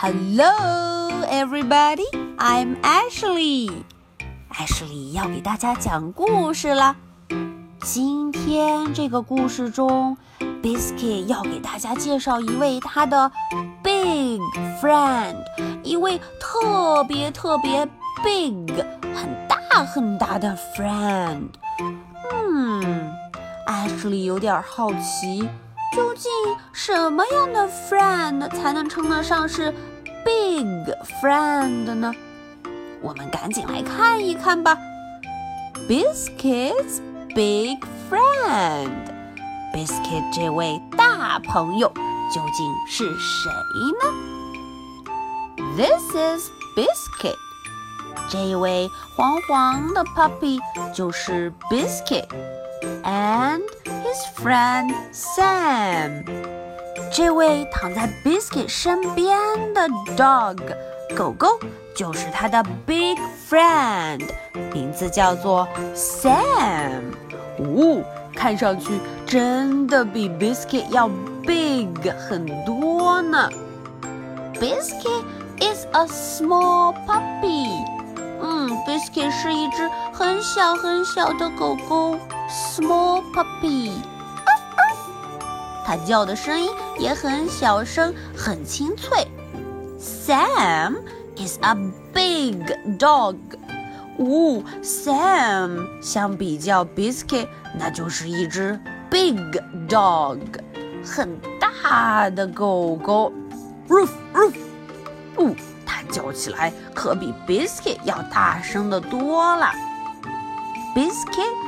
Hello, everybody. I'm Ashley. Ashley 要给大家讲故事了。今天这个故事中，Biscuit 要给大家介绍一位他的 big friend，一位特别特别 big、很大很大的 friend。嗯，Ashley 有点好奇。究竟什么样的 friend 才能称得上是 big friend 呢？我们赶紧来看一看吧。Biscuit's big friend，Biscuit 这位大朋友究竟是谁呢？This is Biscuit，这位黄黄的 puppy 就是 Biscuit Biscuit，and his friend Sam，这位躺在 Biscuit 身边的 dog 狗狗就是他的 big friend，名字叫做 Sam。哦，看上去真的比 Biscuit 要 big 很多呢。Biscuit is a small puppy。嗯，Biscuit 是一只很小很小的狗狗。 Small puppy，它叫的声音也很小声，很清脆。Sam is a big dog。哦，Sam 相比较 Biscuit，那就是一只 big dog，很大的狗狗。Roof roof，哦，它叫起来可比 Biscuit 要大声的多了。Biscuit。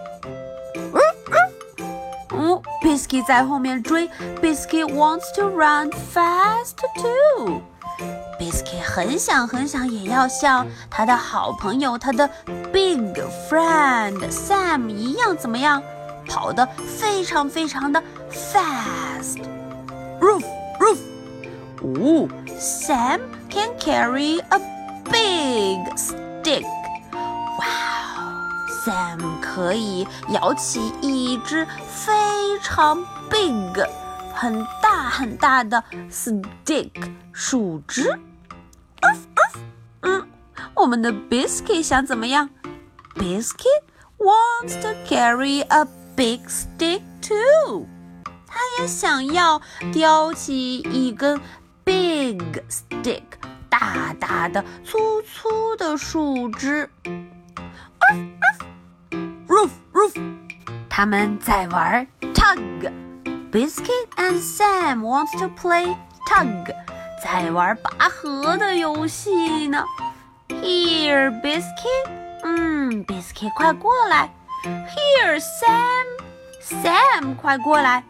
Biscuit 在后面追，Biscuit wants to run fast too。Biscuit 很想很想也要像他的好朋友，他的 big friend Sam 一样，怎么样？跑得非常非常的 fast。Roof roof。哦，Sam can carry a big stick。 Sam 可以摇起一只非常 big、很大很大的 stick 树枝。嗯，我们的 Biscuit 想怎么样？Biscuit wants to carry a big stick too。他也想要叼起一根 big stick，大大的、粗粗的树枝。他们在玩 tug。Biscuit and Sam wants to play tug，在玩拔河的游戏呢。Here, Biscuit，嗯，Biscuit 快过来。Here, Sam，Sam 快过来。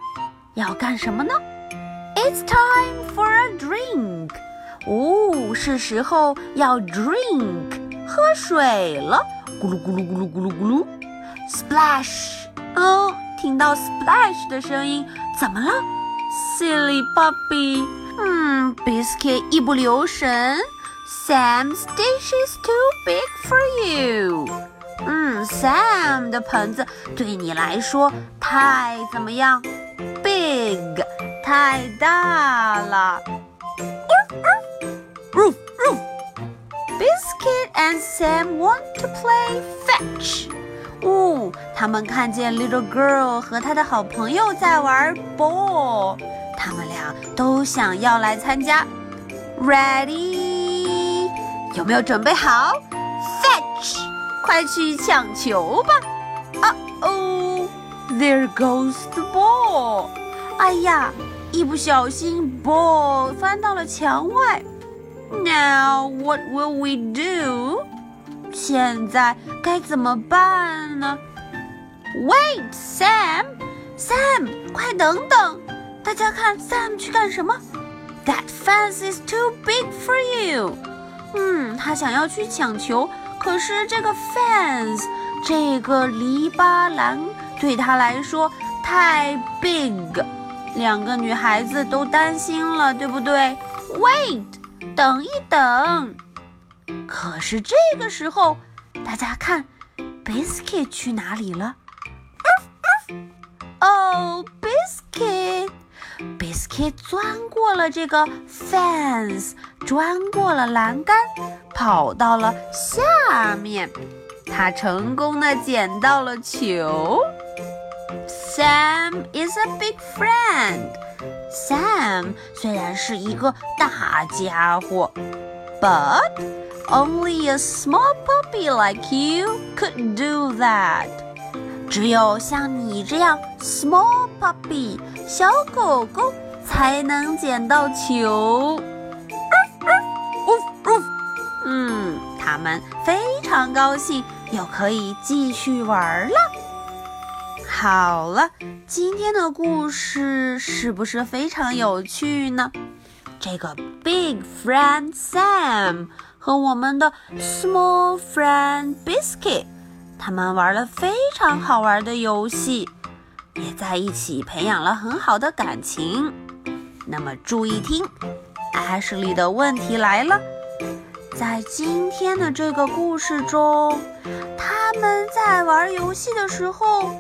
要干什么呢？It's time for a drink。哦，是时候要 drink，喝水了。咕噜咕噜咕噜咕噜咕噜 ，splash。哦，听到 splash 的声音，怎么了？Silly puppy，嗯，Biscuit 一不留神，Sam's dish is too big for you。嗯，Sam 的盆子对你来说太怎么样？Big，太大了。Roof, roof. Biscuit and Sam want to play fetch. 他们看见 little girl 和她的好朋友在玩 ball，他们俩都想要来参加。Ready？有没有准备好？Fetch！快去抢球吧！啊哦，There goes the ball！哎呀，一不小心 ball 翻到了墙外。Now what will we do？现在该怎么办呢？Wait, Sam, Sam，快等等！大家看，Sam 去干什么？That fence is too big for you。嗯，他想要去抢球，可是这个 fence 这个篱笆栏对他来说太 big，两个女孩子都担心了，对不对？Wait，等一等。可是这个时候，大家看，Biscuit 去哪里了？哦，Biscuit，Biscuit 钻过了这个 fence，钻过了栏杆，跑到了下面。他成功的捡到了球。Sam is a big friend. Sam 虽然是一个大家伙，but only a small puppy like you could do that. 只有像你这样 small puppy 小狗狗才能捡到球。嗯，他们非常高兴，又可以继续玩了。好了，今天的故事是不是非常有趣呢？这个 big friend Sam 和我们的 small friend Biscuit。他们玩了非常好玩的游戏，也在一起培养了很好的感情。那么注意听，Ashley 的问题来了：在今天的这个故事中，他们在玩游戏的时候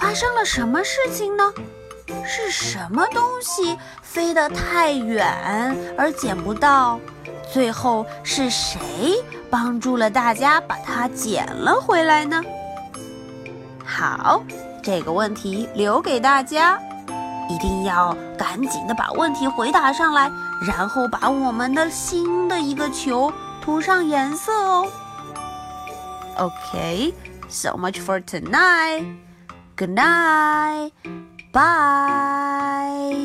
发生了什么事情呢？是什么东西飞得太远而捡不到？最后是谁帮助了大家把它捡了回来呢？好，这个问题留给大家，一定要赶紧的把问题回答上来，然后把我们的新的一个球涂上颜色哦。Okay，so much for tonight. Good night. Bye.